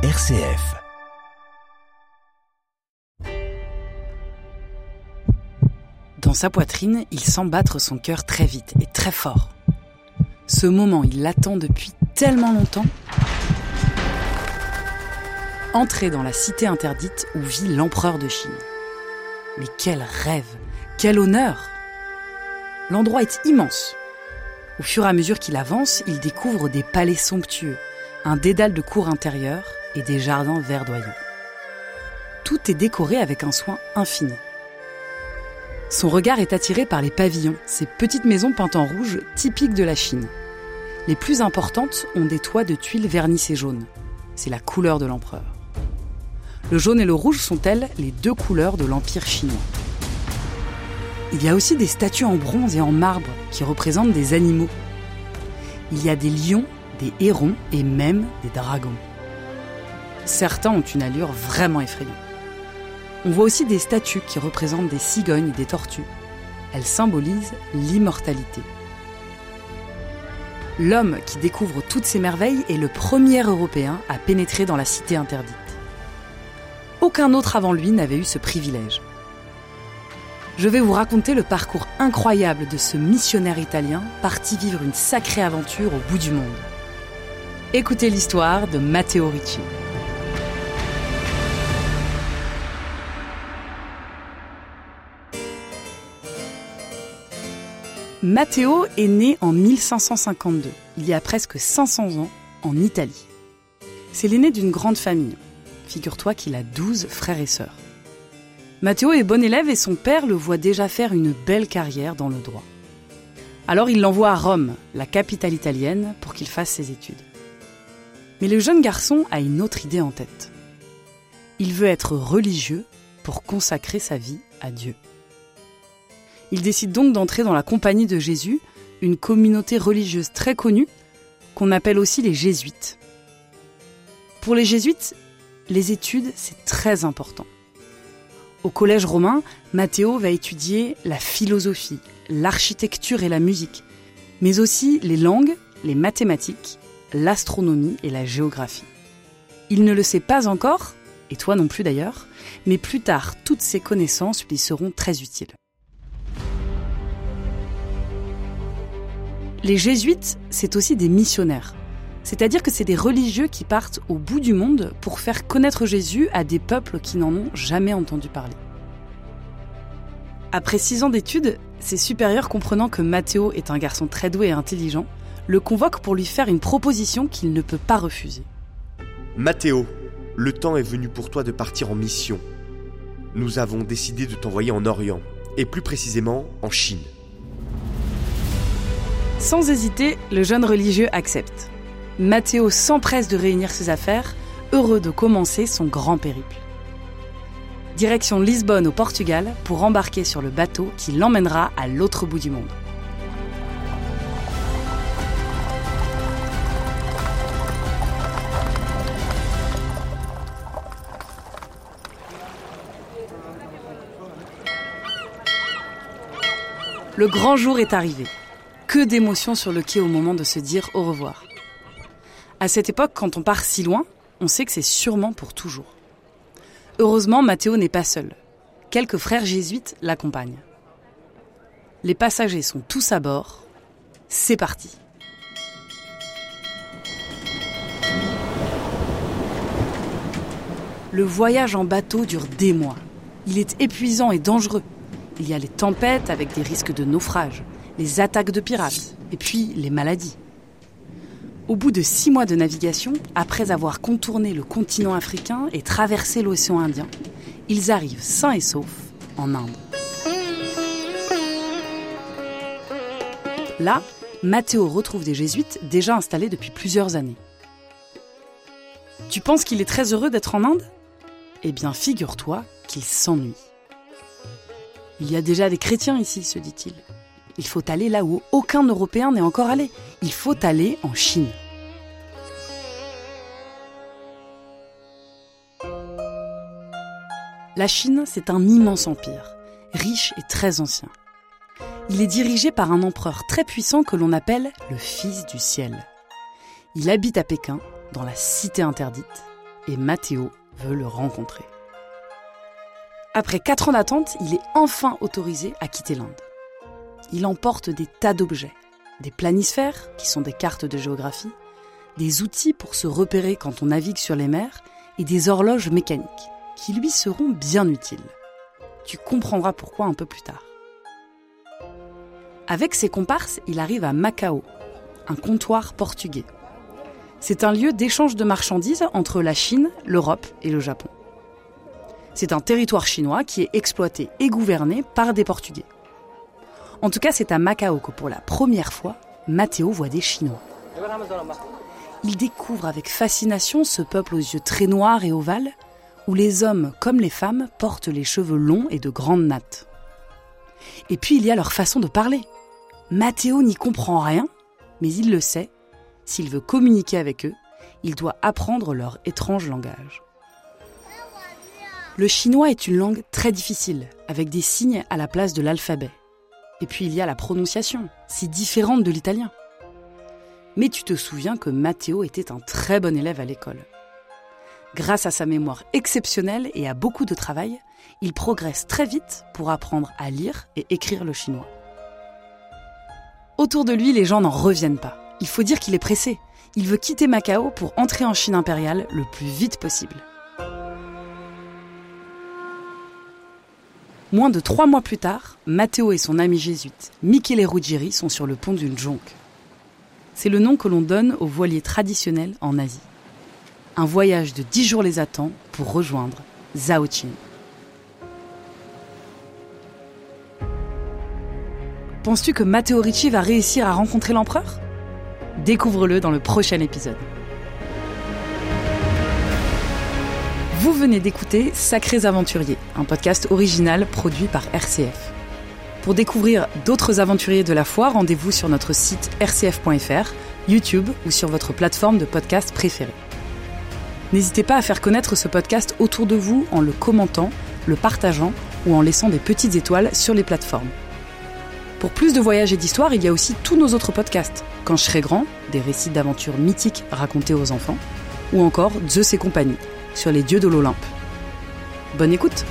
RCF. Dans sa poitrine, il sent battre son cœur très vite et très fort. Ce moment, il l'attend depuis tellement longtemps. Entrer dans la cité interdite où vit l'empereur de Chine. Mais quel rêve, quel honneur L'endroit est immense. Au fur et à mesure qu'il avance, il découvre des palais somptueux, un dédale de cours intérieures et des jardins verdoyants. Tout est décoré avec un soin infini. Son regard est attiré par les pavillons, ces petites maisons peintes en rouge typiques de la Chine. Les plus importantes ont des toits de tuiles vernissées jaunes. C'est la couleur de l'empereur. Le jaune et le rouge sont elles les deux couleurs de l'Empire chinois. Il y a aussi des statues en bronze et en marbre qui représentent des animaux. Il y a des lions, des hérons et même des dragons. Certains ont une allure vraiment effrayante. On voit aussi des statues qui représentent des cigognes et des tortues. Elles symbolisent l'immortalité. L'homme qui découvre toutes ces merveilles est le premier Européen à pénétrer dans la cité interdite. Aucun autre avant lui n'avait eu ce privilège. Je vais vous raconter le parcours incroyable de ce missionnaire italien parti vivre une sacrée aventure au bout du monde. Écoutez l'histoire de Matteo Ricci. Matteo est né en 1552, il y a presque 500 ans, en Italie. C'est l'aîné d'une grande famille. Figure-toi qu'il a 12 frères et sœurs. Matteo est bon élève et son père le voit déjà faire une belle carrière dans le droit. Alors il l'envoie à Rome, la capitale italienne, pour qu'il fasse ses études. Mais le jeune garçon a une autre idée en tête. Il veut être religieux pour consacrer sa vie à Dieu. Il décide donc d'entrer dans la Compagnie de Jésus, une communauté religieuse très connue, qu'on appelle aussi les jésuites. Pour les jésuites, les études, c'est très important. Au collège romain, Matteo va étudier la philosophie, l'architecture et la musique, mais aussi les langues, les mathématiques, l'astronomie et la géographie. Il ne le sait pas encore, et toi non plus d'ailleurs, mais plus tard, toutes ces connaissances lui seront très utiles. Les jésuites, c'est aussi des missionnaires. C'est-à-dire que c'est des religieux qui partent au bout du monde pour faire connaître Jésus à des peuples qui n'en ont jamais entendu parler. Après six ans d'études, ses supérieurs comprenant que Matteo est un garçon très doué et intelligent, le convoquent pour lui faire une proposition qu'il ne peut pas refuser. Matteo, le temps est venu pour toi de partir en mission. Nous avons décidé de t'envoyer en Orient, et plus précisément en Chine. Sans hésiter, le jeune religieux accepte. Matteo s'empresse de réunir ses affaires, heureux de commencer son grand périple. Direction Lisbonne au Portugal pour embarquer sur le bateau qui l'emmènera à l'autre bout du monde. Le grand jour est arrivé. Que d'émotions sur le quai au moment de se dire au revoir. À cette époque, quand on part si loin, on sait que c'est sûrement pour toujours. Heureusement, Matteo n'est pas seul. Quelques frères jésuites l'accompagnent. Les passagers sont tous à bord. C'est parti. Le voyage en bateau dure des mois. Il est épuisant et dangereux. Il y a les tempêtes avec des risques de naufrage, les attaques de pirates et puis les maladies. Au bout de six mois de navigation, après avoir contourné le continent africain et traversé l'océan Indien, ils arrivent sains et saufs en Inde. Là, Matteo retrouve des jésuites déjà installés depuis plusieurs années. Tu penses qu'il est très heureux d'être en Inde? Eh bien, figure-toi qu'il s'ennuie. Il y a déjà des chrétiens ici, se dit-il. Il faut aller là où aucun Européen n'est encore allé. Il faut aller en Chine. La Chine, c'est un immense empire, riche et très ancien. Il est dirigé par un empereur très puissant que l'on appelle le Fils du ciel. Il habite à Pékin, dans la cité interdite, et Matteo veut le rencontrer. Après quatre ans d'attente, il est enfin autorisé à quitter l'Inde. Il emporte des tas d'objets, des planisphères, qui sont des cartes de géographie, des outils pour se repérer quand on navigue sur les mers, et des horloges mécaniques, qui lui seront bien utiles. Tu comprendras pourquoi un peu plus tard. Avec ses comparses, il arrive à Macao, un comptoir portugais. C'est un lieu d'échange de marchandises entre la Chine, l'Europe et le Japon. C'est un territoire chinois qui est exploité et gouverné par des Portugais. En tout cas, c'est à Macao que pour la première fois, Matteo voit des Chinois. Il découvre avec fascination ce peuple aux yeux très noirs et ovales, où les hommes comme les femmes portent les cheveux longs et de grandes nattes. Et puis il y a leur façon de parler. Matteo n'y comprend rien, mais il le sait, s'il veut communiquer avec eux, il doit apprendre leur étrange langage. Le chinois est une langue très difficile, avec des signes à la place de l'alphabet. Et puis il y a la prononciation, si différente de l'italien. Mais tu te souviens que Matteo était un très bon élève à l'école. Grâce à sa mémoire exceptionnelle et à beaucoup de travail, il progresse très vite pour apprendre à lire et écrire le chinois. Autour de lui, les gens n'en reviennent pas. Il faut dire qu'il est pressé. Il veut quitter Macao pour entrer en Chine impériale le plus vite possible. Moins de trois mois plus tard, Matteo et son ami jésuite, Michele Ruggieri, sont sur le pont d'une jonque. C'est le nom que l'on donne aux voiliers traditionnels en Asie. Un voyage de dix jours les attend pour rejoindre Zhaoqing. Penses-tu que Matteo Ricci va réussir à rencontrer l'empereur? Découvre-le dans le prochain épisode. Vous venez d'écouter Sacrés Aventuriers, un podcast original produit par RCF. Pour découvrir d'autres aventuriers de la foi, rendez-vous sur notre site rcf.fr, YouTube ou sur votre plateforme de podcast préférée. N'hésitez pas à faire connaître ce podcast autour de vous en le commentant, le partageant ou en laissant des petites étoiles sur les plateformes. Pour plus de voyages et d'histoires, il y a aussi tous nos autres podcasts. Quand je serai grand, des récits d'aventures mythiques racontés aux enfants, ou encore Zeus et compagnie, sur les dieux de l'Olympe. Bonne écoute!